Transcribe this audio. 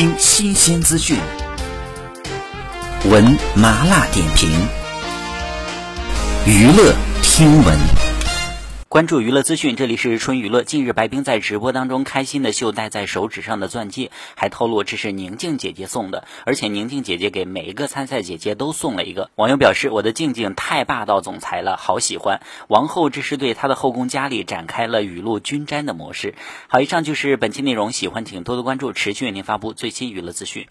听新鲜资讯，闻麻辣点评，娱乐听闻。关注娱乐资讯，这里是春娱乐。近日，白冰在直播当中开心的秀戴在手指上的钻戒，还透露这是宁静姐姐送的，而且宁静姐姐给每一个参赛姐姐都送了一个。网友表示：“我的静静太霸道总裁了，好喜欢。”王后这是对她的后宫佳丽展开了雨露均沾的模式。好，以上就是本期内容，喜欢请多多关注，持续为您发布最新娱乐资讯。